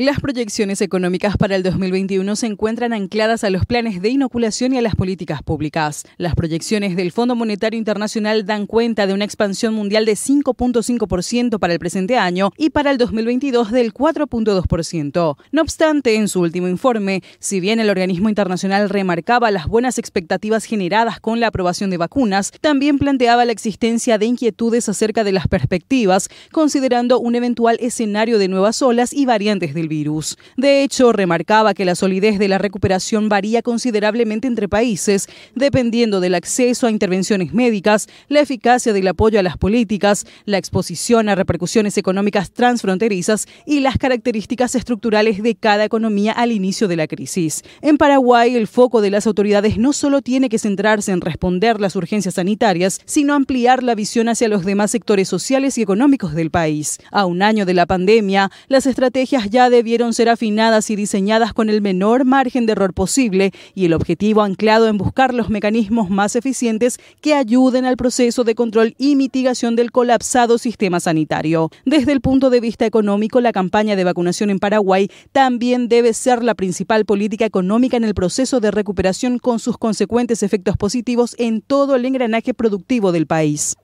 Las proyecciones económicas para el 2021 se encuentran ancladas a los planes de inoculación y a las políticas públicas. Las proyecciones del Fondo Monetario Internacional dan cuenta de una expansión mundial de 5.5% para el presente año y para el 2022 del 4.2%. No obstante, en su último informe, si bien el organismo internacional remarcaba las buenas expectativas generadas con la aprobación de vacunas, también planteaba la existencia de inquietudes acerca de las perspectivas, considerando un eventual escenario de nuevas olas y variantes del virus. De hecho, remarcaba que la solidez de la recuperación varía considerablemente entre países, dependiendo del acceso a intervenciones médicas, la eficacia del apoyo a las políticas, la exposición a repercusiones económicas transfronterizas y las características estructurales de cada economía al inicio de la crisis. En Paraguay, el foco de las autoridades no solo tiene que centrarse en responder las urgencias sanitarias, sino ampliar la visión hacia los demás sectores sociales y económicos del país. A un año de la pandemia, las estrategias ya de debieron ser afinadas y diseñadas con el menor margen de error posible y el objetivo anclado en buscar los mecanismos más eficientes que ayuden al proceso de control y mitigación del colapsado sistema sanitario. Desde el punto de vista económico, la campaña de vacunación en Paraguay también debe ser la principal política económica en el proceso de recuperación con sus consecuentes efectos positivos en todo el engranaje productivo del país.